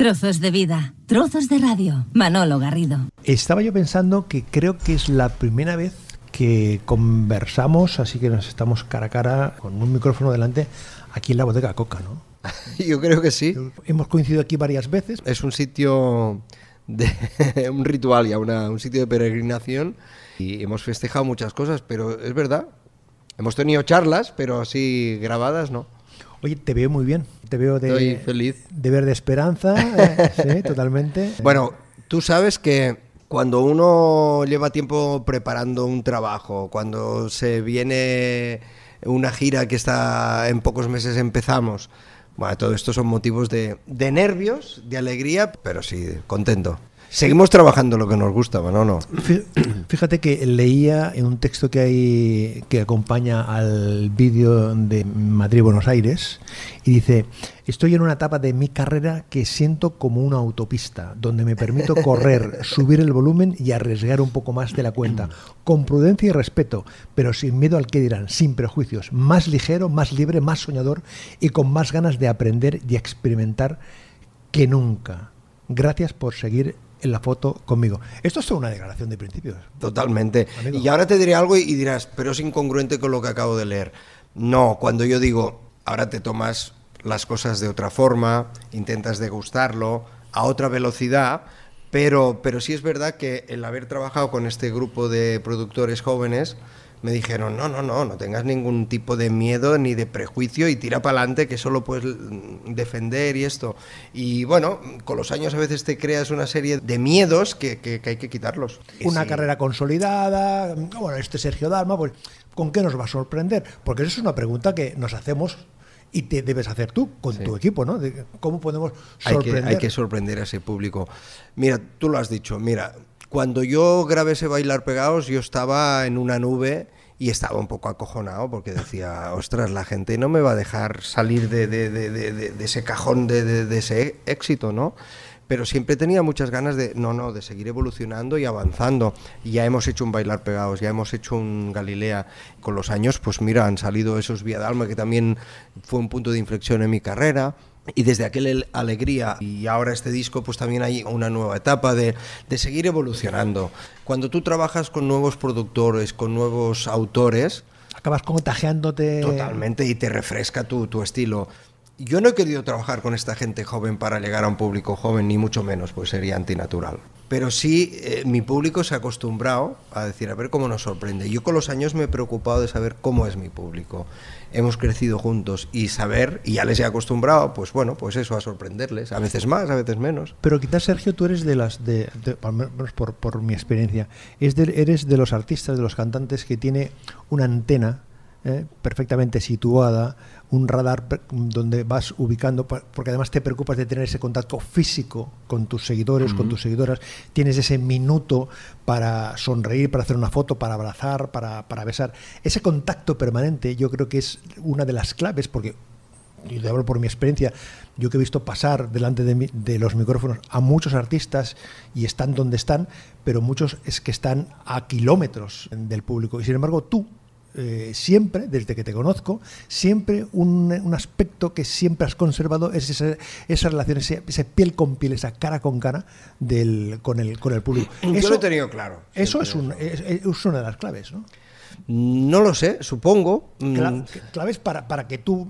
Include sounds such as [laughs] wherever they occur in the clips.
Trozos de vida, trozos de radio. Manolo Garrido. Estaba yo pensando que creo que es la primera vez que conversamos, así que nos estamos cara a cara con un micrófono delante aquí en la bodega Coca, ¿no? [laughs] Yo creo que sí. Hemos coincidido aquí varias veces. Es un sitio de [laughs] un ritual ya, una, un sitio de peregrinación y hemos festejado muchas cosas, pero es verdad. Hemos tenido charlas, pero así grabadas, ¿no? Oye, te veo muy bien. Te veo de, Estoy feliz. de verde esperanza. eh, [laughs] sí, totalmente. Bueno, tú sabes que cuando uno lleva tiempo preparando un trabajo, cuando se viene una gira que está en pocos meses empezamos, bueno, todo esto son motivos de, de nervios, de alegría, pero sí, contento. Seguimos trabajando lo que nos gusta, ¿no? no. Fí- Fíjate que leía en un texto que hay que acompaña al vídeo de Madrid-Buenos Aires y dice, estoy en una etapa de mi carrera que siento como una autopista, donde me permito correr, [laughs] subir el volumen y arriesgar un poco más de la cuenta, con prudencia y respeto, pero sin miedo al que dirán, sin prejuicios, más ligero, más libre, más soñador y con más ganas de aprender y experimentar que nunca. Gracias por seguir en la foto conmigo. Esto es toda una declaración de principios. Totalmente. Amigo. Y ahora te diré algo y dirás, pero es incongruente con lo que acabo de leer. No, cuando yo digo, ahora te tomas las cosas de otra forma, intentas degustarlo a otra velocidad, pero, pero sí es verdad que el haber trabajado con este grupo de productores jóvenes, me dijeron, no, no, no, no tengas ningún tipo de miedo ni de prejuicio y tira para adelante que solo puedes mm, defender y esto. Y bueno, con los años a veces te creas una serie de miedos que, que- que hay que quitarlos. Una Sí. carrera consolidada, bueno, este Sergio Dalma, pues, ¿con qué nos va a sorprender? Porque eso es una pregunta que nos hacemos y te debes hacer tú con Sí. tu equipo, ¿no? De ¿Cómo podemos Hay que, sorprender? hay que sorprender a ese público. Mira, tú lo has dicho, mira, cuando yo grabé ese Bailar Pegados, yo estaba en una nube y estaba un poco acojonado porque decía, [laughs] ostras, la gente no me va a dejar salir de, ese cajón de, ese éxito, ¿no? Pero siempre tenía muchas ganas de, no, no, de seguir evolucionando y avanzando. Ya hemos hecho un Bailar Pegados, ya hemos hecho un Galilea. Con los años, pues mira, han salido esos Vía Dalma, que también fue un punto de inflexión en mi carrera. Y desde aquel el- alegría y ahora este disco, pues también hay una nueva etapa de, de seguir evolucionando. Cuando tú trabajas con nuevos productores, con nuevos autores, Acabas contagiándote. totalmente y te refresca tu, tu estilo. Yo no he querido trabajar con esta gente joven para llegar a un público joven, ni mucho menos, pues sería antinatural. Pero sí, eh, mi público se ha acostumbrado a decir, a ver cómo nos sorprende. Yo con los años me he preocupado de saber cómo es mi público. Hemos crecido juntos y saber, y ya les he acostumbrado, pues bueno, pues eso, a sorprenderles. A veces más, a veces menos. Pero quizás, Sergio, tú eres de las, de, al menos por, por mi experiencia, es de- eres de los artistas, de los cantantes que tiene una antena eh, perfectamente situada, un radar donde vas ubicando, porque además te preocupas de tener ese contacto físico con tus seguidores, con tus seguidoras, tienes ese minuto para sonreír, para hacer una foto, para abrazar, para, para besar. Ese contacto permanente yo creo que es una de las claves, porque y te hablo por mi experiencia, yo que he visto pasar delante de, mi- de los micrófonos a muchos artistas y están donde están, pero muchos es que están a kilómetros del público. Y sin embargo, tú, eh, siempre, desde que te conozco, siempre un, un aspecto que siempre has conservado es esa, esa relación, ese, ese piel con piel, esa cara con cara del, con, el, con el público. Yo lo he tenido claro. Eso es, un, es, es una de las claves, ¿no? No lo sé, supongo. Mm, Cla- claves para, para que tú,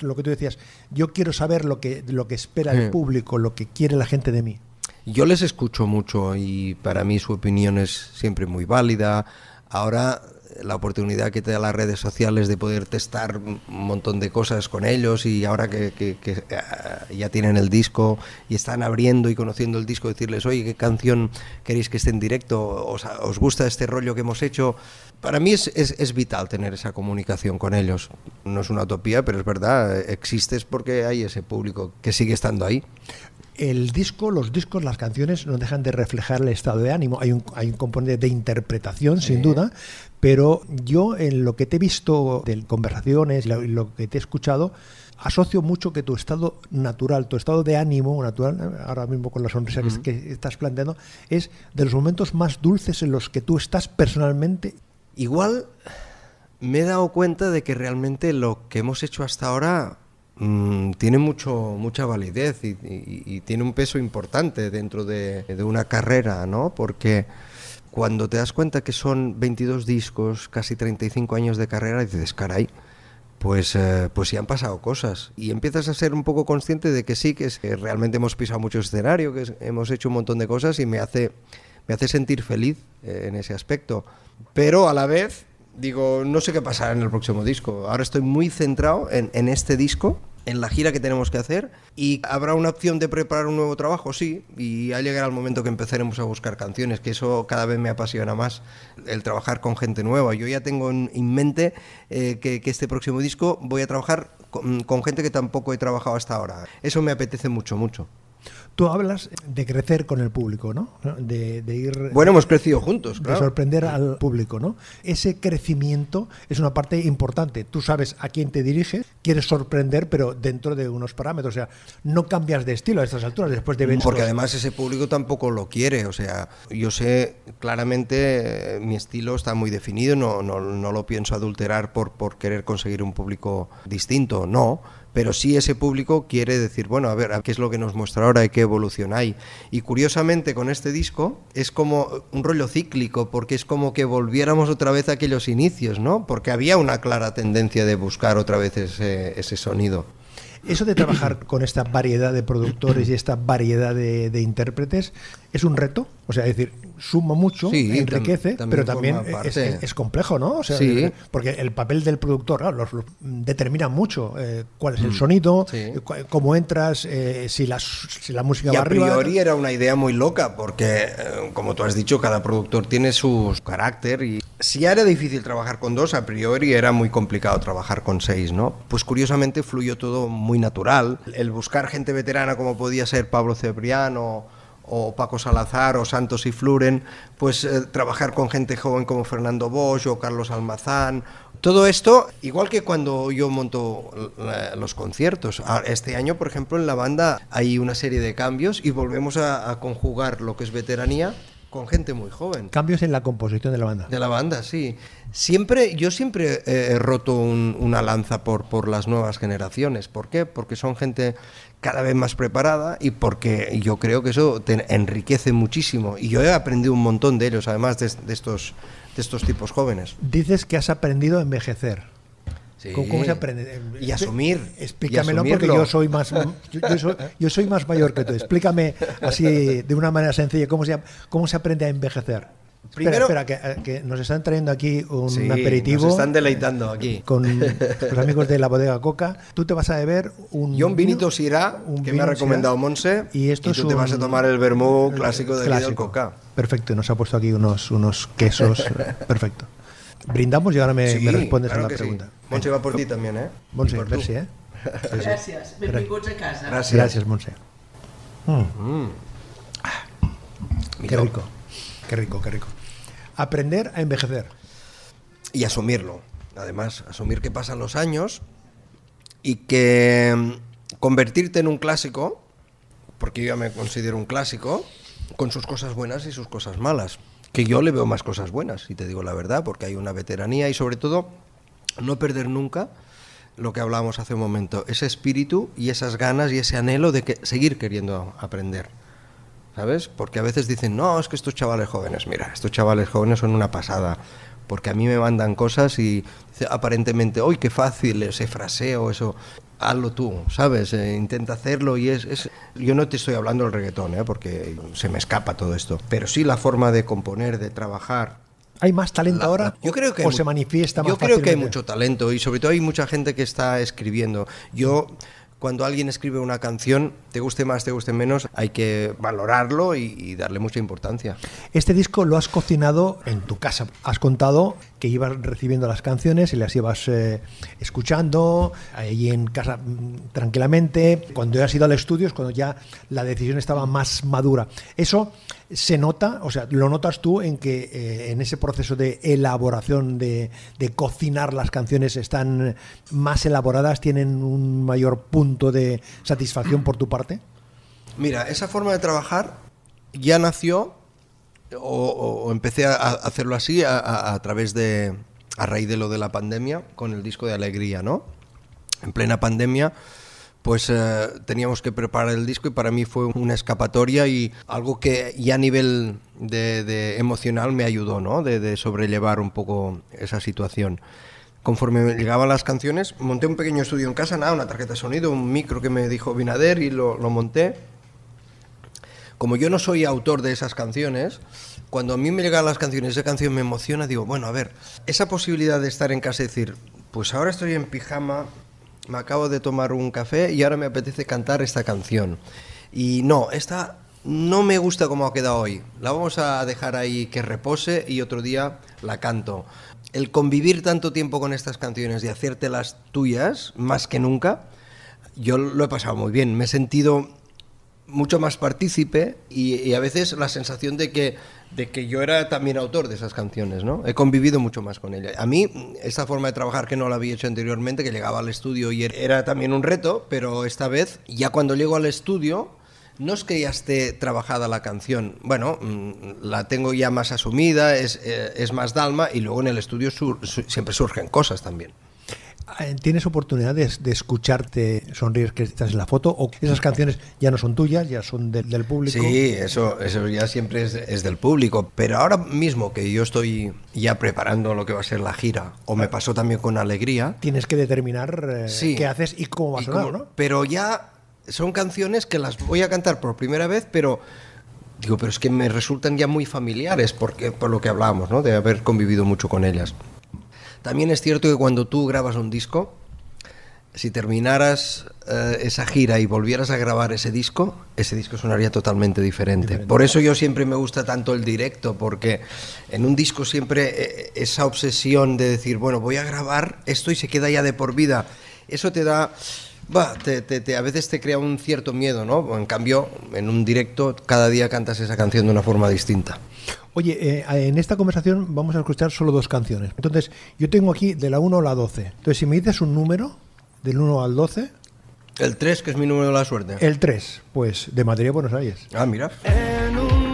lo que tú decías, yo quiero saber lo que, lo que espera el Sí. público, lo que quiere la gente de mí. Yo les escucho mucho y para mí su opinión es siempre muy válida. Ahora la oportunidad que te da las redes sociales de poder testar un montón de cosas con ellos y ahora que, que- que, ah, ya tienen el disco y están abriendo y conociendo el disco, decirles, oye, ¿qué canción queréis que esté en directo? ¿Os, os gusta este rollo que hemos hecho? Para mí es, es- es vital tener esa comunicación con ellos. No es una utopía, pero es verdad, existes porque hay ese público que sigue estando ahí. El disco, los discos, las canciones no dejan de reflejar el estado de ánimo. Hay un, hay un componente de interpretación, sin duda, pero yo en lo que te he visto de conversaciones y lo, lo que te he escuchado, asocio mucho que tu estado natural, tu estado de ánimo natural, ahora mismo con la sonrisa que- que, estás planteando, es de los momentos más dulces en los que tú estás personalmente. Igual me he dado cuenta de que realmente lo que hemos hecho hasta ahora mm, tiene mucho, mucha validez y, y- y tiene un peso importante dentro de, de una carrera, ¿no? Porque cuando te das cuenta que son 22 discos, casi 35 años de carrera, dices, caray, pues, eh, pues sí han pasado cosas. Y empiezas a ser un poco consciente de que sí, que, es- que realmente hemos pisado mucho escenario, que es- hemos hecho un montón de cosas y me hace, me hace sentir feliz eh, en ese aspecto. Pero a la vez, digo, no sé qué pasará en el próximo disco. Ahora estoy muy centrado en, en este disco, en la gira que tenemos que hacer. ¿Y habrá una opción de preparar un nuevo trabajo? Sí. Y ya llegará el momento que empezaremos a buscar canciones, que eso cada vez me apasiona más, el trabajar con gente nueva. Yo ya tengo en, en mente eh, que, este próximo disco voy a trabajar con gente que tampoco he trabajado hasta ahora. Eso me apetece mucho, mucho. Tú hablas de crecer con el público, ¿no? De, de ir... Bueno, hemos crecido juntos, de claro. sorprender al público, ¿no? Ese crecimiento es una parte importante. Tú sabes a quién te diriges, quieres sorprender, pero dentro de unos parámetros. O sea, no cambias de estilo a estas alturas después de 20 Porque además ese público tampoco lo quiere, o sea, yo sé claramente eh, mi estilo está muy definido, no, no, no lo pienso adulterar por, por querer conseguir un público distinto, no, pero sí ese público quiere decir, bueno, a ver, ¿qué es lo que nos muestra ahora y qué evolución hay? Y curiosamente con este disco es como un rollo cíclico, porque es como que volviéramos otra vez a aquellos inicios, ¿no? Porque había una clara tendencia de buscar otra vez ese, ese sonido. Eso de trabajar con esta variedad de productores y esta variedad de, de intérpretes es un reto. O sea, es decir, suma mucho, Sí, tam- enriquece, también pero también es, parte. es- es complejo, ¿no? O sea, Sí. Porque el papel del productor claro, los- los- determina mucho eh, cuál es el sonido, Mm. Sí. eh, cómo entras, eh, si, la, si la música Y va a arriba. priori era una idea muy loca, porque, como tú has dicho, cada productor tiene su carácter y si ya era difícil trabajar con dos, a priori era muy complicado trabajar con seis, ¿no? Pues curiosamente fluyó todo muy natural. El buscar gente veterana como podía ser Pablo Cebriano o Paco Salazar o Santos y Fluren, pues eh, trabajar con gente joven como Fernando Bosch o Carlos Almazán. Todo esto, igual que cuando yo monto los conciertos. Ah, Este año, por ejemplo, en la banda hay una serie de cambios y volvemos a, a conjugar lo que es veteranía con gente muy joven. Cambios en la composición de la banda. De la banda, sí. Siempre, yo siempre he roto un- una lanza por, por las nuevas generaciones. ¿Por qué? Porque son gente cada vez más preparada y porque yo creo que eso te enriquece muchísimo. Y yo he aprendido un montón de ellos, además de, de estos, de estos tipos jóvenes. Dices que has aprendido a envejecer. Sí. ¿Cómo, se aprende? Y asumir. Explícamelo y porque yo soy más yo, yo soy, yo soy más mayor que tú. Explícame así de una manera sencilla cómo se cómo se aprende a envejecer. Primero- espera, espera, que, que nos están trayendo aquí un Sí, aperitivo nos están deleitando aquí. con [laughs] los amigos de la bodega Coca. Tú te vas a beber un Yo un vinito un que me ha recomendado Monse, y esto es tú te vas a tomar el vermú clásico de clásico. Coca. Perfecto, y nos ha puesto aquí unos, unos quesos. [laughs] Perfecto. Brindamos y ahora me, Sí, me respondes claro a la sí. Monse va por ti también, ¿eh? Montse, per tu. merci, eh? Gràcies. Benvinguts a casa. Gràcies. Gracias, Monse. Mm. Mm. Qué rico, qué rico, qué rico. Aprender a envejecer. y asumirlo. Además, asumir que pasan los años y que mm, convertirte en un clásico, porque yo ya me considero un clásico, con sus cosas buenas y sus cosas malas. Que yo le veo más cosas buenas, si te digo la verdad, porque hay una veteranía y sobre todo no perder nunca lo que hablábamos hace un momento, ese espíritu y esas ganas y ese anhelo de seguir queriendo aprender. ¿Sabes? Porque a veces dicen, no, es que estos chavales jóvenes, mira, estos chavales jóvenes son una pasada. Porque a mí me mandan cosas y aparentemente, ¡uy, qué fácil ese fraseo, eso! Hazlo tú, ¿sabes? Eh, intenta hacerlo y es, es- Yo no te estoy hablando del reggaetón, ¿eh? porque se me escapa todo esto. Pero sí la forma de componer, de trabajar, ¿Hay más talento la- ahora? la- yo creo que ¿O hay se manifiesta más Yo creo que hay mucho talento y sobre todo hay mucha gente que está escribiendo. Yo cuando alguien escribe una canción, te guste más, te guste menos, hay que valorarlo y, y darle mucha importancia. Este disco lo has cocinado en tu casa. Has contado que ibas recibiendo las canciones y las ibas eh, escuchando ahí en casa mm, tranquilamente. Cuando has ido al estudio es cuando ya la decisión estaba más madura. Eso se nota, o sea, lo notas tú en que eh, en ese proceso de elaboración, de, de cocinar las canciones, están más elaboradas, tienen un mayor punto de satisfacción por tu parte. Mira, esa forma de trabajar ya nació o, o- empecé a, hacerlo así a, a- a través de, a raíz de lo de la pandemia, con el disco de Alegría, ¿no? En plena pandemia, pues eh, teníamos que preparar el disco y para mí fue una escapatoria y algo que ya a nivel de, emocional me ayudó, ¿no? De, sobrellevar un poco esa situación. Conforme me llegaban las canciones, monté un pequeño estudio en casa, nada, una tarjeta de sonido, un micro que me dijo Binader y lo, lo monté. Como yo no soy autor de esas canciones, cuando a mí me llegan las canciones, esa canción me emociona, digo, bueno, a ver, esa posibilidad de estar en casa y decir, pues ahora estoy en pijama, me acabo de tomar un café y ahora me apetece cantar esta canción. Y no, esta no me gusta como ha quedado hoy. La vamos a dejar ahí que repose y otro día la canto. El convivir tanto tiempo con estas canciones y hacértelas tuyas, más que nunca, yo lo he pasado muy bien. Me he sentido mucho más partícipe y, a veces la sensación de que, de que yo era también autor de esas canciones, ¿no? He convivido mucho más con ella. A mí, esta forma de trabajar que no la había hecho anteriormente, que llegaba al estudio y era también un reto, pero esta vez, ya cuando llego al estudio, no es que ya esté trabajada la canción, bueno, mm, la tengo ya más asumida, es, eh, es más dalma y luego en el estudio siempre surgen cosas también. Eh, ¿Tienes oportunidades de escucharte sonreír que estás en la foto o esas canciones ya no son tuyas, ya son del público? Sí, eso, eso ya siempre es, del público, pero ahora mismo que yo estoy ya preparando lo que va a ser la gira, o me pasó también con Alegría... Tienes que determinar eh, qué haces y cómo va a sonar, ¿no? Pero ya son canciones que las voy a cantar por primera vez, pero... Digo, pero es que me resultan ya muy familiares porque, por lo que hablábamos, ¿no? De haber convivido mucho con ellas. También es cierto que cuando tú grabas un disco, si terminaras eh, esa gira y volvieras a grabar ese disco, ese disco sonaría totalmente diferente. Por eso yo siempre me gusta tanto el directo, porque en un disco siempre eh, esa obsesión de decir, bueno, voy a grabar esto y se queda ya de por vida, eso te da... Va, te, a veces te crea un cierto miedo, ¿no? En cambio, en un directo cada día cantas esa canción de una forma distinta. Oye, eh, en esta conversación vamos a escuchar solo dos canciones. Entonces, yo tengo aquí de la 1 a la 12. Entonces, si me dices un número, del 1 al 12. El 3, que es mi número de la suerte. El 3, pues de Madrid a Buenos Aires. Ah, mira. En un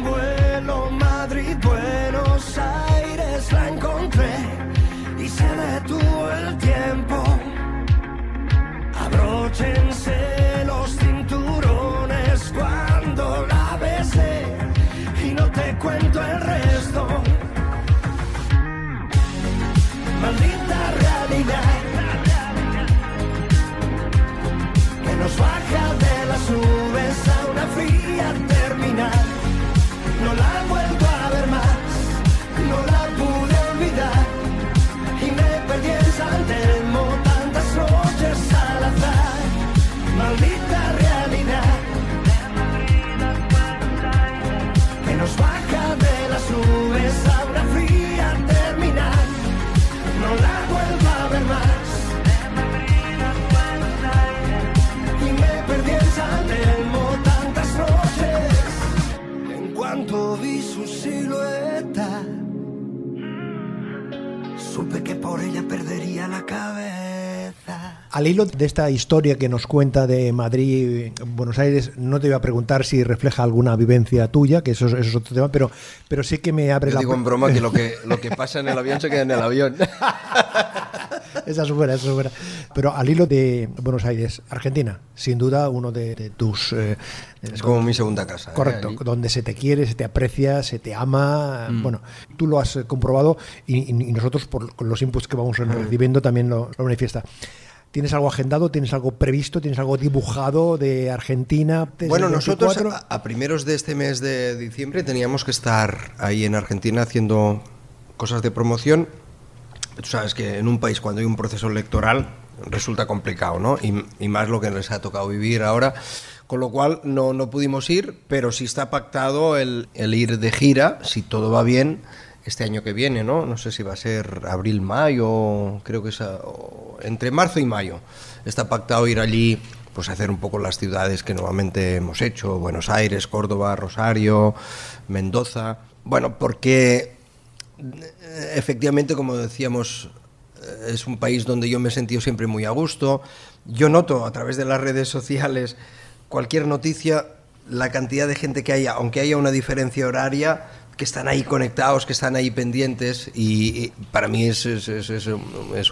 Al hilo de esta historia que nos cuenta de Madrid, Buenos Aires, no te voy a preguntar si refleja alguna vivencia tuya, que eso, es- eso es otro tema, pero, pero sí que me abre Yo la digo en broma que lo, que [laughs] lo que pasa en el avión se queda en el avión. [laughs] Esa es buena, esa es buena. Pero al hilo de Buenos Aires, Argentina, sin duda uno de, de tus... eh, Es como mi segunda casa. ¿eh? Correcto, donde se te quiere, se te aprecia, se te ama. Mm. Bueno, tú lo has eh, comprobado y, nosotros, por con los inputs que vamos recibiendo, también lo, lo manifiesta. ¿Tienes algo agendado? ¿Tienes algo previsto? ¿Tienes algo dibujado de Argentina? Bueno, nosotros 24? a, a primeros de este mes de diciembre teníamos que estar ahí en Argentina haciendo cosas de promoción. Tú sabes que en un país cuando hay un proceso electoral resulta complicado, ¿no? Y, y más lo que les ha tocado vivir ahora. Con lo cual no, no pudimos ir, pero sí está pactado el, el ir de gira, si todo va bien, este año que viene, ¿no? No sé si va a ser abril, mayo, creo que es a- o- entre marzo y mayo. Está pactado ir allí, pues hacer un poco las ciudades que normalmente hemos hecho, Buenos Aires, Córdoba, Rosario, Mendoza. Bueno, porque eh, efectivamente, como decíamos, eh, es un país donde yo me he sentido siempre muy a gusto. Yo noto a través de las redes sociales cualquier noticia, la cantidad de gente que haya, aunque haya una diferencia horaria, que están ahí conectados, que están ahí pendientes y, y para mí es, es, es, es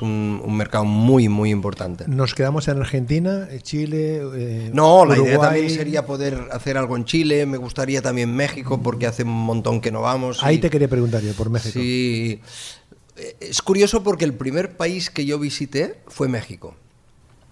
un, un- mercado muy, muy importante. Nos quedamos en Argentina, eh, Chile. eh, No, la idea Uruguay. también sería poder hacer algo en Chile, me gustaría también México porque hace un montón que no vamos. Ahí y- te quería preguntar yo, por México. Sí. Eh, Es curioso porque el primer país que yo visité fue México.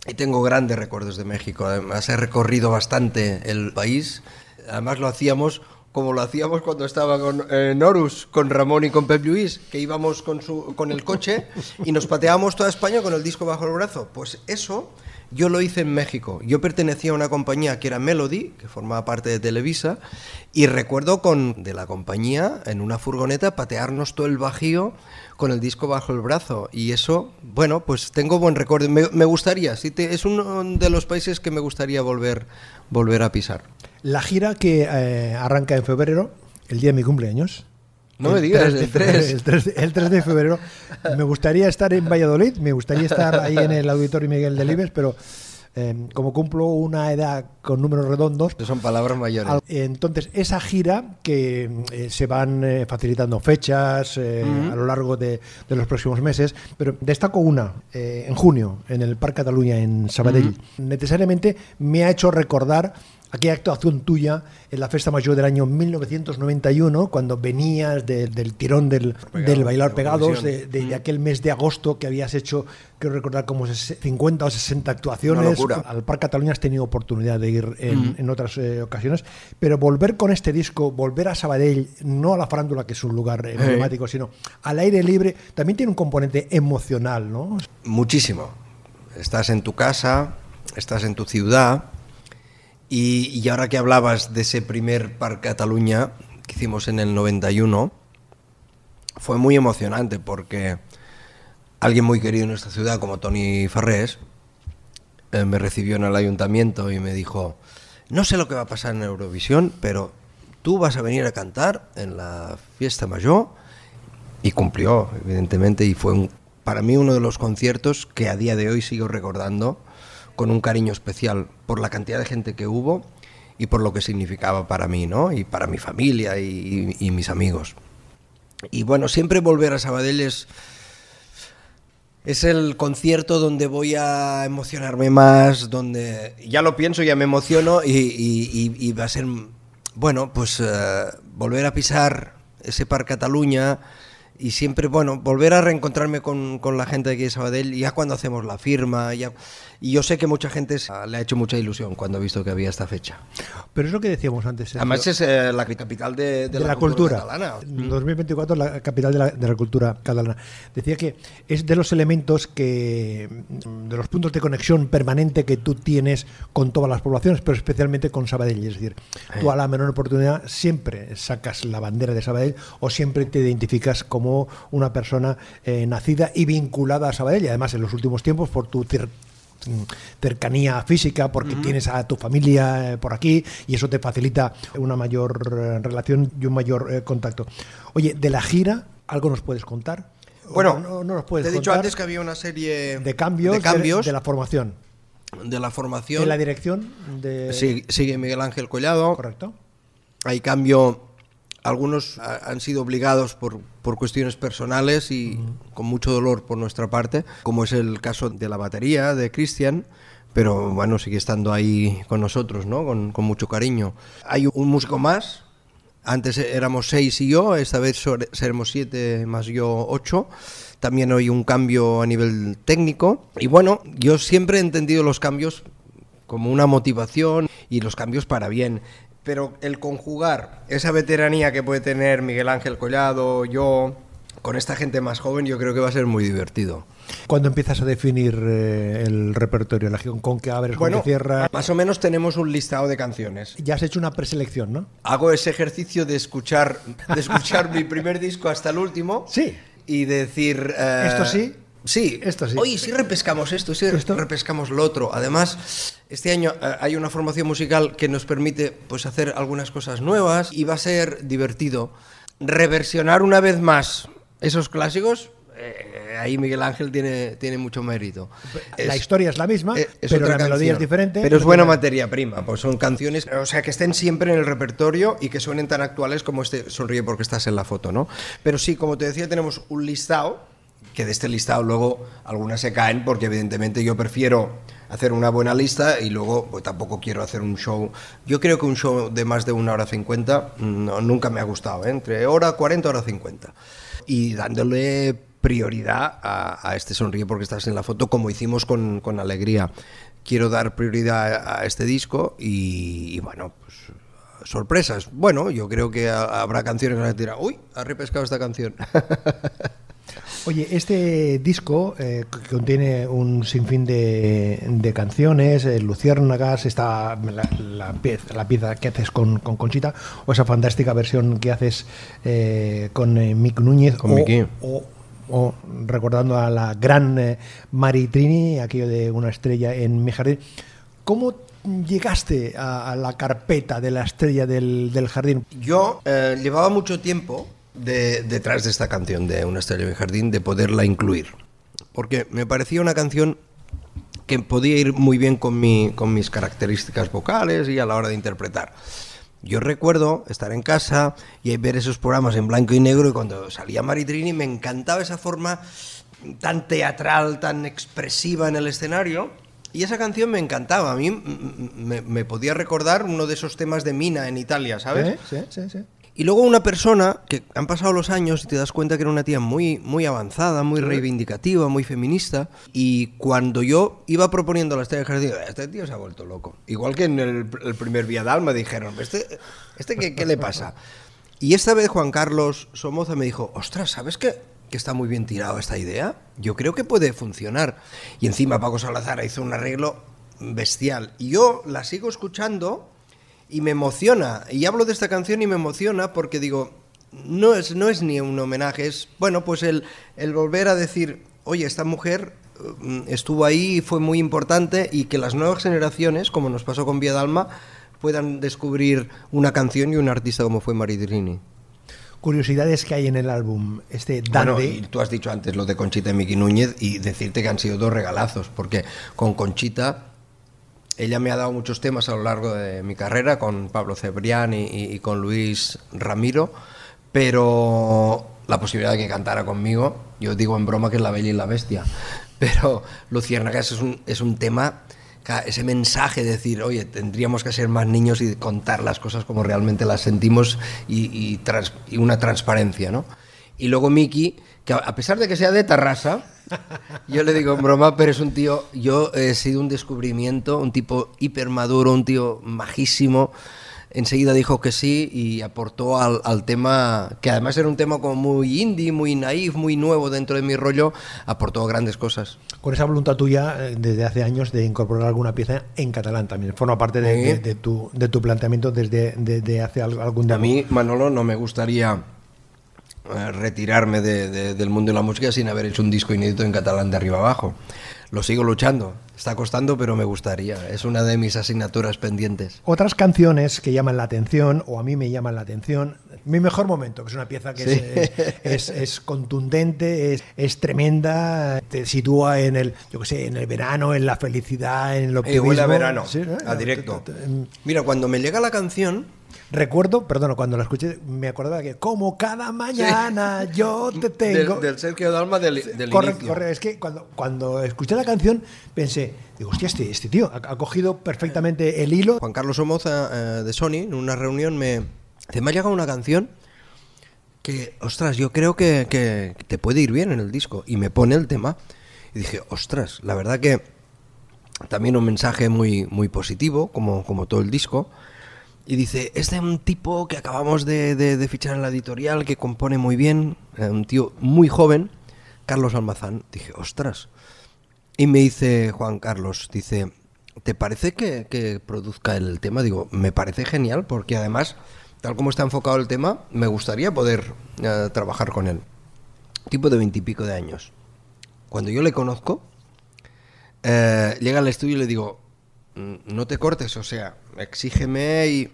Y tengo grandes recuerdos de México. Además, he recorrido bastante el país. Además, lo hacíamos como lo hacíamos cuando estaba con eh, Norus, con Ramón y con Pep Luis, que íbamos con, su, con el coche y nos pateábamos toda España con el disco bajo el brazo. Pues eso yo lo hice en México. Yo pertenecía a una compañía que era Melody, que formaba parte de Televisa, y recuerdo con de la compañía en una furgoneta patearnos todo el bajío con el disco bajo el brazo. Y eso, bueno, pues tengo buen recuerdo. Me, gustaría, sí, te- es uno de los países que me gustaría volver, volver a pisar. La gira que eh, arranca en febrero, el día de mi cumpleaños. No me digas, 3 de el febrero, 3. El 3, de, el 3 de febrero. Me gustaría estar en Valladolid, me gustaría estar ahí en el Auditorio Miguel Delibes, pero eh, como cumplo una edad con números redondos, Son palabras mayores. al- entonces esa gira que eh, se van eh, facilitando fechas a lo largo de, de los próximos meses, pero destaco una en junio en el Parc Cataluña en Sabadell. Necesariamente me ha hecho recordar aquella actuación tuya en la Festa Mayor del año 1991, cuando venías de- del tirón del, del Bailar de Pegados, de, de aquel mes de agosto que habías hecho, quiero recordar, como ses- 50 o 60 actuaciones. Al Parque Cataluña has tenido oportunidad de ir en, en otras eh, ocasiones, pero volver con este disco, volver a Sabadell, no a la farándula, que es un lugar emblemático, sino al aire libre, también tiene un componente emocional, ¿no? Muchísimo. Estás en tu casa, estás en tu ciudad y, ahora que hablabas de ese primer Parc Cataluña que hicimos en el 91, fue muy emocionante porque alguien muy querido en nuestra ciudad como Tony Farrés eh, me recibió en el ayuntamiento y me dijo, no sé lo que va a pasar en Eurovisión, pero tú vas a venir a cantar en la fiesta mayor y cumplió, evidentemente, y fue para mí uno de los conciertos que a día de hoy sigo recordando con un cariño especial por la cantidad de gente que hubo y por lo que significaba para mí, ¿no? Y para mi familia y, mis amigos. Y bueno, siempre volver a Sabadell es, es el concierto donde voy a emocionarme más, donde ya lo pienso, ya me emociono y, va a ser, bueno, pues eh, volver a pisar ese Parc Cataluña y siempre, bueno, volver a reencontrarme con, con la gente de aquí de Sabadell, ya cuando hacemos la firma, ya, y yo sé que mucha gente le ha hecho mucha ilusión cuando ha visto que había esta fecha. Pero es lo que decíamos antes. Sergio, Además es eh, la capital de, de, la, cultura. catalana. 2024 la capital de la, de la cultura catalana. Decía que es de los elementos que, de los puntos de conexión permanente que tú tienes con todas las poblaciones, pero especialmente con Sabadell. Es decir, tú a la menor oportunidad siempre sacas la bandera de Sabadell o siempre te identificas como una persona eh, nacida y vinculada a Sabadell. Y además en los últimos tiempos por tu mm, cercanía física porque tienes a tu familia eh, por aquí y eso te facilita una mayor eh, relación y un mayor eh, contacto. Oye, de la gira, ¿algo nos puedes contar? ¿O Bueno, no, no nos puedes te he dicho antes que había una serie de cambios, de, cambios de, la formación. de la formación. En la dirección de... Sí, sigue Miguel Ángel Collado. Correcto. Hay cambio. Algunos ha- han sido obligados por, por cuestiones personales y con mucho dolor por nuestra parte, como es el caso de la batería de Cristian, pero bueno, sigue estando ahí con nosotros, ¿no? Con, con mucho cariño. Hay un músico más, antes éramos seis y yo, esta vez seremos siete más yo ocho. También hay un cambio a nivel técnico. Y bueno, yo siempre he entendido los cambios como una motivación y los cambios para bien. Pero el conjugar esa veteranía que puede tener Miguel Ángel Collado, yo, con esta gente más joven, yo creo que va a ser muy divertido. ¿Cuándo empiezas a definir eh, el repertorio? La, ¿Con qué abres, con qué cierras? más o menos tenemos un listado de canciones. Ya has hecho una preselección, ¿no? Hago ese ejercicio de escuchar, de escuchar [laughs] mi primer disco hasta el último. Sí. Y decir... eh, Esto sí, Sí. esto sí. Oye, si repescamos esto, si Esto. repescamos lo otro. Además, este año eh, hay una formación musical que nos permite pues, hacer algunas cosas nuevas y va a ser divertido reversionar una vez más esos clásicos. eh, ahí Miguel Ángel tiene, tiene mucho mérito. la Es- historia es la misma, eh, es pero la melodía es diferente. Pero es buena materia prima, pues son canciones, o sea, que estén siempre en el repertorio y que suenen tan actuales como este Sonríe porque estás en la foto, ¿no? Pero sí, como te decía, tenemos un listado, que de este listado luego algunas se caen porque evidentemente yo prefiero hacer una buena lista y luego pues, tampoco quiero hacer un show. Yo creo que un show de más de una hora cincuenta nunca me ha gustado, ¿eh? entre hora 40 hora 50. Y dándole prioridad a, este sonríe porque estás en la foto como hicimos con, con Alegría. Quiero dar prioridad a, este disco y, y bueno, pues sorpresas. Bueno, yo creo que ha- habrá canciones que van a uy, ha repescado esta canción. [laughs] Oye, este disco eh, que contiene un sinfín de, de canciones, eh, Luciérnagas, está la, la pieza, la pieza que haces con, con Conchita, o esa fantástica versión que haces eh, con eh, Mick Núñez, Con o, o- o recordando a la gran eh, Mari Trini, aquello de una estrella en mi jardín. ¿Cómo llegaste a, a la carpeta de la estrella del, del jardín? Yo eh, llevaba mucho tiempo de- detrás de esta canción de Una estrella en mi jardín de poderla incluir. Porque me parecía una canción que podía ir muy bien con, mi, con mis características vocales y a la hora de interpretar. Yo recuerdo estar en casa y ver esos programas en blanco y negro y cuando salía Maritrini me encantaba esa forma tan teatral, tan expresiva en el escenario. Y esa canción me encantaba. A mí me, podía recordar uno de esos temas de Mina en Italia, ¿sabes? Sí, sí, sí. Y luego una persona que han pasado los años y te das cuenta que era una tía muy, muy avanzada, muy reivindicativa, muy feminista. Y cuando yo iba proponiendo la estrella del jardín, este tío se ha vuelto loco. Igual que en el, el primer Viadal me dijeron, ¿este, este qué, qué le pasa? Y esta vez Juan Carlos Somoza me dijo, ostras, ¿sabes qué? Que está muy bien tirado esta idea. Yo creo que puede funcionar. Y encima Paco Salazar hizo un arreglo bestial. Y yo la sigo escuchando y me emociona. Y hablo de esta canción y me emociona porque digo, no es, no es ni un homenaje, es, bueno, pues el, el volver a decir, oye, esta mujer mm, estuvo ahí, fue muy importante y que las nuevas generaciones, como nos pasó con Vía Dalma, puedan descubrir una canción y un artista como fue Maritrini. Curiosidades que hay en el álbum. Este Bueno, Dande. y tú has dicho antes lo de Conchita y Miki Núñez y decirte que han sido dos regalazos, porque con Conchita ella me ha dado muchos temas a lo largo de mi carrera, con Pablo Cebrián y, con Luis Ramiro, pero la posibilidad de que cantara conmigo, yo digo en broma que es la bella y la bestia, [laughs] pero Luciérnagas es un, es un tema, ese mensaje de decir, oye, tendríamos que ser más niños y contar las cosas como realmente las sentimos y una transparencia, ¿no? Y luego Miki, que a- a pesar de que sea de Tarrasa, yo le digo en broma, pero es un tío, yo he sido un descubrimiento, un tipo hiper maduro, un tío majísimo. Enseguida dijo que sí y aportó al, al tema, que además era un tema como muy indie, muy naif, muy nuevo dentro de mi rollo, aportó grandes cosas. Con esa voluntad tuya eh, desde hace años de incorporar alguna pieza en catalán también. Forma parte de, de- de tu, de tu planteamiento desde, desde hace al- algún A tiempo. mí, Manolo, no me gustaría retirarme de- de- del mundo de la música sin haber hecho un disco inédito en catalán de arriba abajo. Lo sigo luchando. Está costando, pero me gustaría. Es una de mis asignaturas pendientes. Otras canciones que llaman la atención, o a mí me llaman la atención, Mi mejor momento, que es una pieza que Sí. es, es- es contundente, es, es tremenda, te sitúa en el, yo qué sé, en el verano, en la felicidad, en el Eh, optimismo. huele a verano, Sí, a directo. Te- te- te- Mira, cuando me llega la canción, Recuerdo, perdón, cuando la escuché, me acordaba que como cada mañana yo te tengo. del, del Sergio Dalma del, del Corre, inicio. corre, es que cuando, cuando escuché la canción pensé, digo, hostia, este, este tío ha, ha cogido perfectamente el hilo. Juan Carlos Somoza eh, de Sony, en una reunión, me, dice, me ha llegado una canción que, ostras, yo creo que, que te puede ir bien en el disco. Y me pone el tema. Y dije, ostras, la verdad que también un mensaje muy, muy positivo, como, como todo el disco. Y dice, este es un tipo que acabamos de, de- de fichar en la editorial, que compone muy bien, un tío muy joven, Carlos Almazán. Dije, ostras. Y me dice Juan Carlos, dice, ¿te parece que, que produzca el tema? Digo, me parece genial porque además, tal como está enfocado el tema, me gustaría poder eh, trabajar con él. Tipo de veintipico de años. Cuando yo le conozco, eh, llega al estudio y le digo, "Mm, no te cortes, o sea, exígeme y...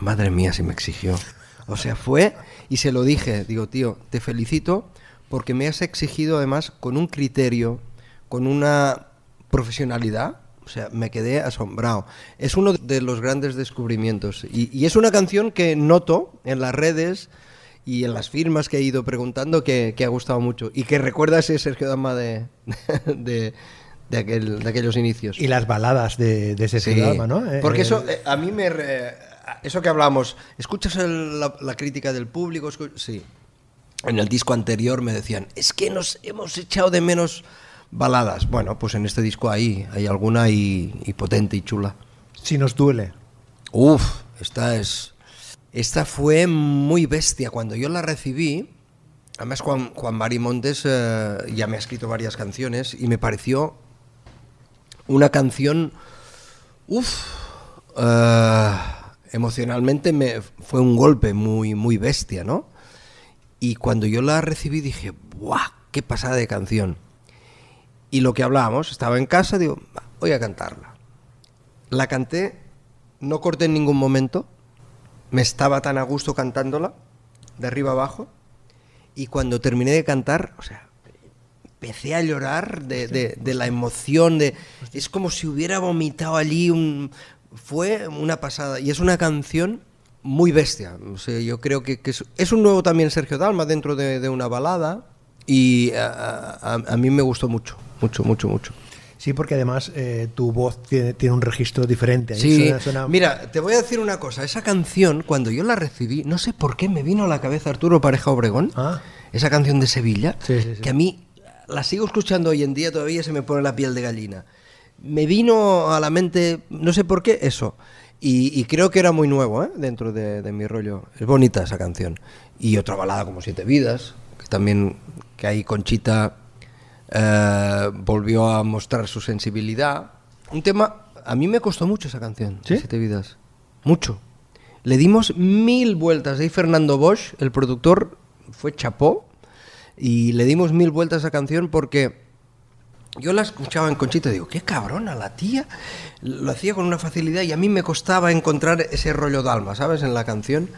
Madre mía, si me exigió. O sea, fue y se lo dije, digo, tío, te felicito porque me has exigido además con un criterio, con una profesionalidad. O sea, me quedé asombrado. Es uno de los grandes descubrimientos. Y, y es una canción que noto en las redes y en las firmas que he ido preguntando que, que ha gustado mucho. Y que recuerda ese Sergio Dama de, [laughs] de, de, aquel, de aquellos inicios. Y las baladas de, de ese Sí, programa, ¿no? Eh, Porque eh, eso eh, a mí me... re- eso que hablamos, ¿escuchas el- la, la crítica del público? Sí. En el disco anterior me decían, es que nos hemos echado de menos baladas. Bueno, pues en este disco hay, hay alguna y, y potente y chula. Si nos duele. Uf, esta es... Esta fue muy bestia. Cuando yo la recibí, además Juan, Juan Mari Montes eh, ya me ha escrito varias canciones y me pareció una canción... Uf, eh, emocionalmente me fue un golpe muy, muy bestia, ¿no? Y cuando yo la recibí dije, ¡buah! ¡Qué pasada de canción! Y lo que hablábamos, estaba en casa, digo, "Va, voy a cantarla. La canté, no corté en ningún momento, me estaba tan a gusto cantándola, de arriba abajo, y cuando terminé de cantar, o sea, empecé a llorar de, de- de la emoción, de, es como si hubiera vomitado allí un... Fue una pasada, y es una canción muy bestia. O sea, yo creo que, que es, es un nuevo también Sergio Dalma dentro de, de una balada, y a, a- a mí me gustó mucho, mucho, mucho, mucho. Sí, porque además eh, tu voz tiene, tiene un registro diferente. Ahí Sí, suena- suena- mira, te voy a decir una cosa. Esa canción, cuando yo la recibí, no sé por qué me vino a la cabeza Arturo Pareja Obregón, Ah. esa canción de Sevilla, Sí, sí, sí. que a mí la sigo escuchando hoy en día, todavía se me pone la piel de gallina. Me vino a la mente, no sé por qué, eso. Y, y creo que era muy nuevo ¿eh? dentro de, de mi rollo. Es bonita esa canción. Y otra balada como Siete Vidas, que también, que ahí Conchita eh, volvió a mostrar su sensibilidad. Un tema, a mí me costó mucho esa canción, ¿Sí? Siete Vidas. Mucho. Le dimos mil vueltas. Ahí Fernando Bosch, el productor, fue chapó. Y le dimos mil vueltas a esa canción porque yo la escuchaba en Conchita y digo, qué cabrona la tía. Lo hacía con una facilidad y a mí me costaba encontrar ese rollo dalma, ¿sabes? En la canción.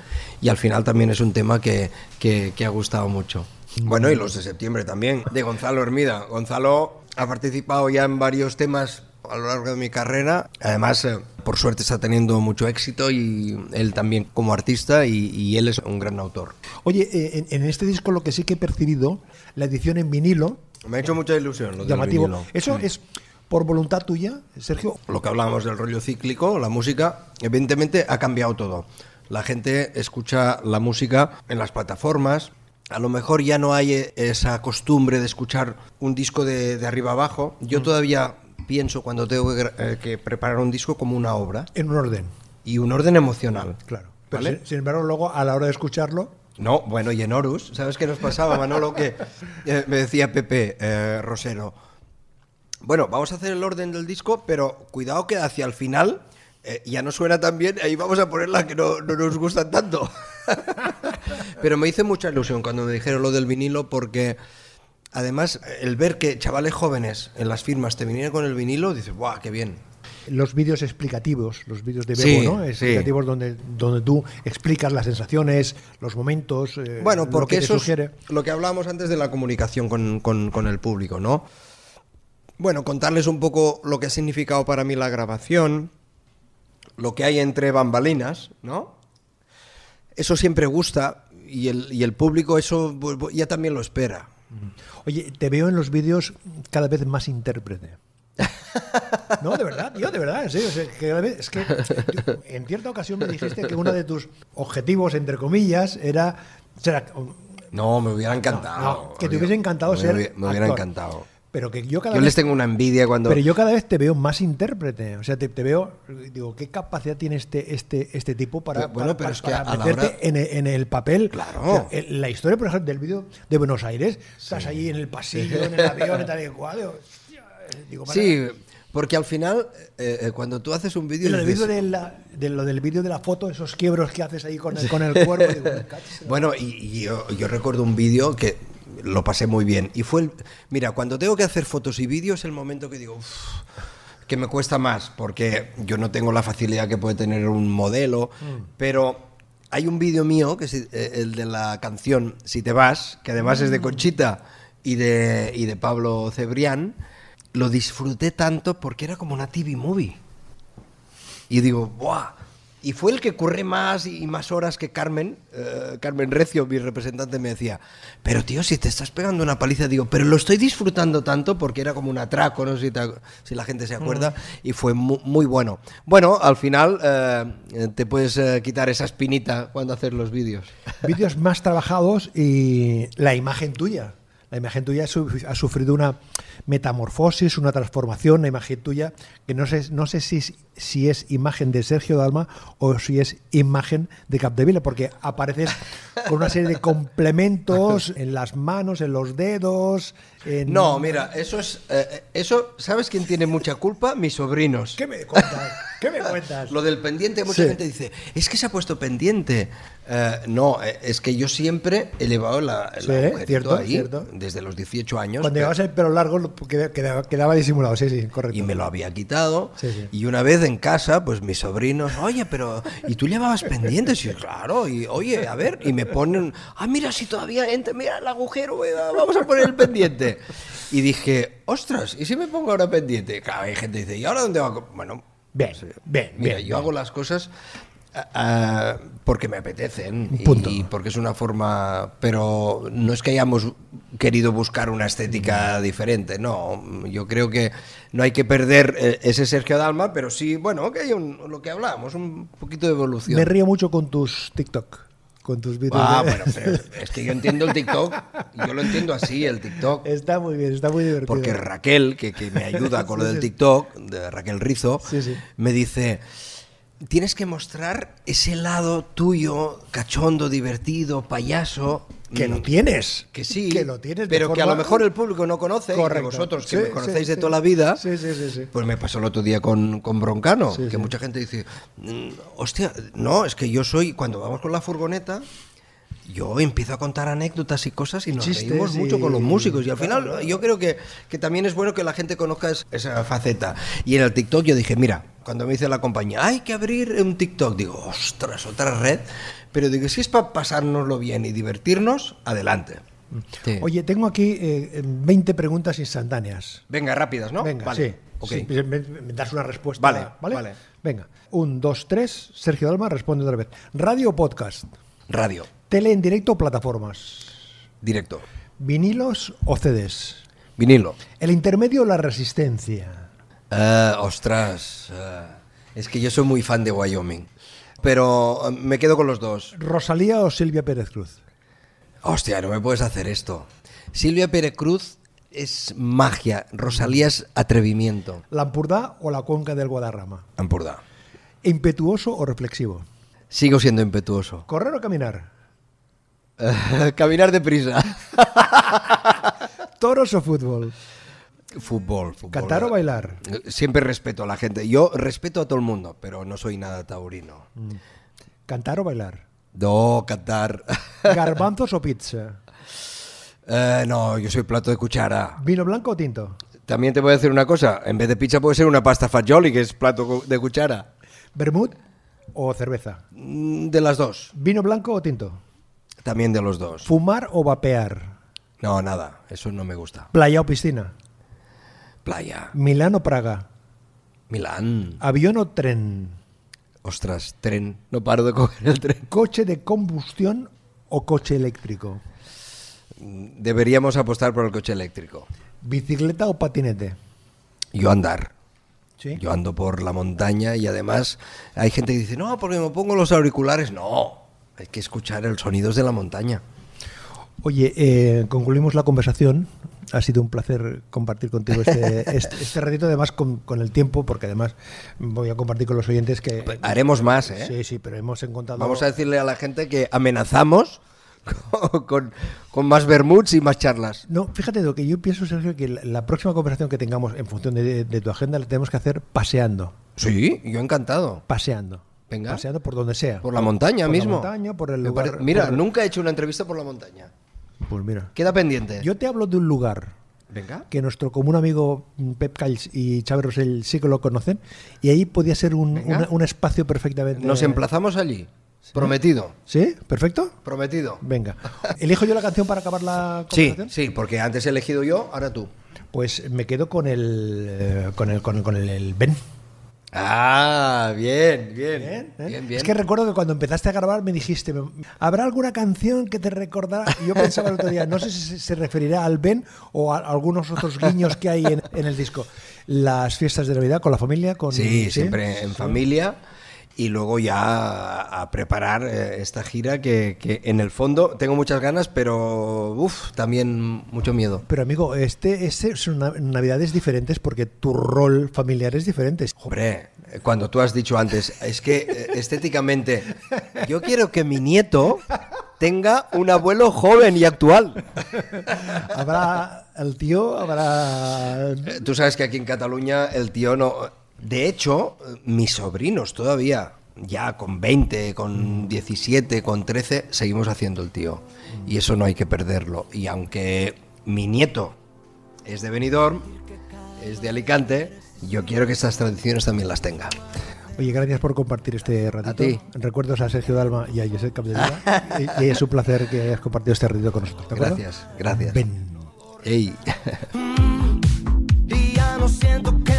Y al final también es un tema que, que- ha gustado mucho. Bueno, y los de septiembre también, de Gonzalo Hermida. Gonzalo ha participado ya en varios temas a lo largo de mi carrera. Además, eh, por suerte está teniendo mucho éxito y él también como artista y, él es un gran autor. Oye, eh, en este disco lo que sí que he percibido, la edición en vinilo, Me ha hecho mucha ilusión lo del llamativo. vinilo. ¿Eso es por voluntad tuya, Sergio? lo que hablábamos del rollo cíclico, la música, evidentemente ha cambiado todo. La gente escucha la música en las plataformas. A lo mejor ya no hay esa costumbre de escuchar un disco de, de arriba abajo. Yo todavía pienso cuando tengo que, eh, que preparar un disco como una obra En un orden, y un orden emocional. claro. Pero ¿Vale? sin, sin embargo, luego a la hora de escucharlo, No, bueno, y en Horus, ¿sabes qué nos pasaba, Manolo? Que eh, me decía Pepe eh, Rosero, bueno, vamos a hacer el orden del disco, pero cuidado que hacia el final eh, ya no suena tan bien, ahí vamos a poner la que no, no nos gustan tanto. [laughs] pero me hizo mucha ilusión cuando me dijeron lo del vinilo porque... Además, el ver que chavales jóvenes en las firmas te vinieran con el vinilo, dices, ¡guau, qué bien! Los vídeos explicativos, los vídeos de Bebo, Sí, ¿no? sí. Explicativos donde, donde tú explicas las sensaciones, los momentos, eh, Bueno, lo porque que te eso sugiere. es lo que hablábamos antes de la comunicación con, con- con el público, ¿no? Bueno, contarles un poco lo que ha significado para mí la grabación, lo que hay entre bambalinas, ¿no? Eso siempre gusta y el, y el público eso ya también lo espera. Oye, te veo en los vídeos cada vez más intérprete. [laughs] No, de verdad, yo de verdad, en serio. es que en cierta ocasión me dijiste que uno de tus objetivos, entre comillas, era. No, me hubiera encantado. no, que te hubiese encantado me ser. hubiera- Me hubiera actor. encantado. Pero que yo cada Yo vez. les tengo una envidia cuando... Pero yo cada vez te veo más intérprete. O sea, te, te veo, digo, ¿qué capacidad tiene este, este, este tipo para, Pero, bueno, para- pero para- es que para a la meterte hora- en, el, en el papel? Claro. O sea, el- la historia, por ejemplo, del vídeo de Buenos Aires, estás ahí en el pasillo, en el avión y tal y cual. Digo, hostia, digo, Sí, porque al final, eh, eh, cuando tú haces un vídeo... lo del dices, de, la- de lo del vídeo de la foto, esos quiebros que haces ahí con el, con el cuerpo. digo, [laughs] Bueno, y, y yo, yo recuerdo un vídeo que lo pasé muy bien. Y fue el. Mira, cuando tengo que hacer fotos y vídeos es el momento que digo. "Uf", que me cuesta más, porque yo no tengo la facilidad que puede tener un modelo, pero hay un vídeo mío, que es eh, el de la canción Si te vas, que además es de Mm. Conchita y de, y de Pablo Cebrián. Lo disfruté tanto porque era como una TV movie. Y digo, ¡buah! Y fue el que curré más y más horas que Carmen. eh, Carmen Recio, mi representante, me decía, pero tío, si te estás pegando una paliza, digo, pero lo estoy disfrutando tanto porque era como un atraco, no sé si, te- si la gente se acuerda, y fue mu- muy, bueno. Bueno, al final eh, te puedes eh, quitar esa espinita cuando haces los vídeos. [laughs] Vídeos más trabajados y la imagen tuya. La imagen tuya ha sufrido una metamorfosis, una transformación, la imagen tuya, que no sé, no sé si, es- si es imagen de Sergio Dalma o si es imagen de Capdevila, porque apareces con una serie de [laughs] complementos en las manos, en los dedos. En... No, mira, eso es. eh, eso, ¿sabes quién tiene mucha culpa? Mis sobrinos. ¿Qué me cuentas? ¿Qué me [laughs] cuentas? Lo del pendiente, mucha Sí. gente dice, es que se ha puesto pendiente. Eh, no, eh, es que yo siempre he llevado la, Sí, cierto, ahí, cierto. desde los 18 años. Cuando pero- llevabas el pelo largo quedaba, disimulado, sí, sí, correcto. y me lo había quitado. Sí, sí. Y una vez en casa, pues mis sobrinos, oye, pero. ¿Y tú llevabas pendientes? Y claro, y oye, a ver, y me ponen, ah, mira, si todavía entra, mira el agujero, vamos a poner el pendiente. Y dije, ostras, ¿y si me pongo ahora pendiente? Claro, hay gente que dice, ¿y ahora dónde va? a co-?" Bueno, Bien, bien, Mira, bien, yo bien. hago las cosas ah, ah, porque me apetecen y- Punto. y porque es una forma, pero no es que hayamos querido buscar una estética diferente, no, yo creo que no hay que perder eh, ese Sergio Dalma, pero sí, bueno, que hay lo que hablábamos, un poquito de evolución. Me río mucho con tus TikTok, con tus vídeos. Ah, de- [laughs] bueno, pero es que yo entiendo el TikTok, yo lo entiendo así, el TikTok. Está muy bien, está muy divertido. Porque Raquel, que, que me ayuda con lo del. TikTok, de Raquel Rizo, Sí, sí. me dice, tienes que mostrar ese lado tuyo, cachondo, divertido, payaso. Que lo mm, tienes. Que sí, Que lo tienes pero que a lo mejor el público no conoce, y que Correcto. vosotros que Sí, me conocéis sí, de toda la vida, Sí, sí, sí, sí. pues me pasó el otro día con, con Broncano, que mucha gente dice, "Mm, hostia, no, es que yo soy, cuando vamos con la furgoneta, yo empiezo a contar anécdotas y cosas y nos Chistes reímos mucho con los músicos. Y al final claro. yo creo que, que también es bueno que la gente conozca es- esa faceta. Y en el TikTok yo dije, mira, cuando me dice la compañía, hay que abrir un TikTok, digo, ostras, otra red. Pero digo, si es para pasárnoslo bien y divertirnos, adelante. Sí. Oye, tengo aquí eh, 20 preguntas instantáneas. Venga, rápidas, ¿no? Venga, Vale. sí. Ok. sí, me, me das una respuesta. Vale, ¿vale? vale. Venga. Un, dos, tres. Sergio Dalma responde otra vez. ¿Radio o podcast? Radio, ¿Tele en directo o plataformas? directo. ¿Vinilos o CDs? Vinilo. ¿El intermedio o la resistencia? Ah, ostras. ah, es que yo soy muy fan de Wyoming. Pero ah, me quedo con los dos. ¿Rosalía o Silvia Pérez Cruz? Hostia, no me puedes hacer esto. Silvia Pérez Cruz es magia. Rosalía es atrevimiento. ¿Lampurdá o la cuenca del Guadarrama? Ampurdá. ¿Impetuoso o reflexivo? Sigo siendo impetuoso. ¿Correr o caminar? [laughs] Caminar deprisa. [laughs] ¿Toros o fútbol? Fútbol, fútbol. ¿Cantar o bailar? Siempre respeto a la gente. Yo respeto a todo el mundo, pero no soy nada taurino. ¿Cantar o bailar? No, cantar. [laughs] ¿Garbanzos o pizza? Eh, no, yo soy plato de cuchara. ¿Vino blanco o tinto? También te voy a decir una cosa. En vez de pizza puede ser una pasta fagioli, que es plato de cuchara. ¿Bermud o cerveza? Mm, De las dos. ¿Vino blanco o tinto? También de los dos. ¿Fumar o vapear? No, nada. Eso no me gusta. ¿Playa o piscina? Playa. ¿Milán o Praga? Milán. ¿Avión o tren? Ostras, tren. No paro de coger el tren. ¿Coche de combustión o coche eléctrico? Deberíamos apostar por el coche eléctrico. ¿Bicicleta o patinete? Yo andar. ¿Sí? Yo ando por la montaña y además hay gente que dice, no, porque me pongo los auriculares. No, hay que escuchar los sonidos de la montaña. Oye, eh, concluimos la conversación. Ha sido un placer compartir contigo este, [laughs] este, este ratito, además con, con el tiempo, porque además voy a compartir con los oyentes que... Haremos más, ¿eh? Sí, sí, pero hemos encontrado... Vamos a decirle a la gente que amenazamos [laughs] con, con- más bermuds y más charlas. No, fíjate lo que yo pienso, Sergio, que la, la próxima conversación que tengamos en función de, de tu agenda la tenemos que hacer paseando. Sí, yo encantado. Paseando. Venga. Paseando por donde sea. Por la montaña por mismo. la montaña, por el lugar. pare- Mira, por- nunca he hecho una entrevista por la montaña. Pues mira. Queda pendiente. Yo te hablo de un lugar Venga. que nuestro común amigo Pep Calls y Chávez Rosell sí que lo conocen y ahí podía ser un, una- un espacio perfectamente. Nos emplazamos allí. Prometido. ¿Sí? ¿Perfecto? Prometido. Venga. ¿Elijo yo la canción para acabar la Sí, conversación? sí, porque antes he elegido yo, ahora tú. Pues me quedo con el eh, con el con el, con el Ben. Ah, bien, bien. Bien, ¿eh? Bien, bien. Es que recuerdo que cuando empezaste a grabar me dijiste, ¿habrá alguna canción que te recordará? Yo pensaba el otro día, no sé si se- referirá al Ben o a algunos otros guiños que hay en, en el disco. Las fiestas de Navidad con la familia, con Sí, siempre en familia. Y luego ya a, preparar eh, esta gira que, que en el fondo tengo muchas ganas, pero uf, también mucho miedo. Pero amigo, este, este son na- navidades diferentes porque tu rol familiar es diferente. Hombre, cuando tú has dicho antes, es que eh, estéticamente, yo quiero que mi nieto tenga un abuelo joven y actual. Habrá el tío, habrá Eh, Tú sabes que aquí en Cataluña el tío no... De hecho, mis sobrinos todavía, ya con 20, con 17, con 13, seguimos haciendo el tío. Y eso no hay que perderlo. Y aunque mi nieto es de Benidorm, es de Alicante, yo quiero que estas tradiciones también las tenga. Oye, gracias por compartir este ratito. ti. Recuerdos a Sergio Dalma y a Josep Capdevila. [laughs] y, y es un placer que hayas compartido este ratito con nosotros. Gracias, gracias. Ven. Ey. [laughs] Y ya no siento que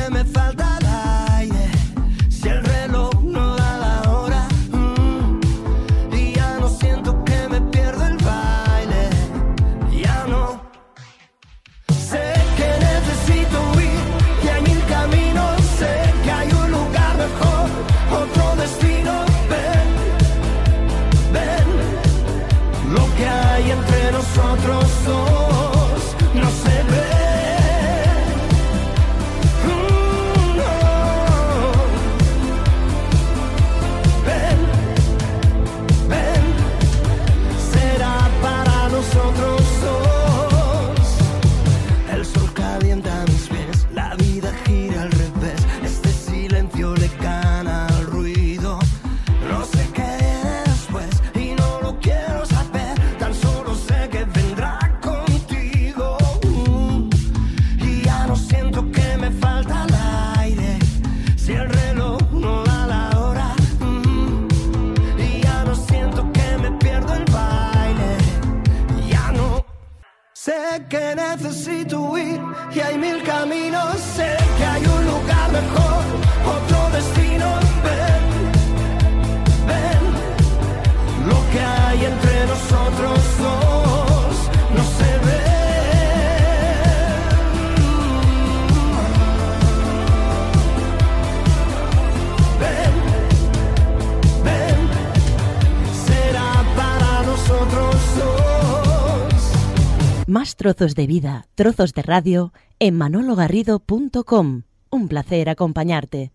trozos de vida, trozos de radio en manologarrido.com. Un placer acompañarte.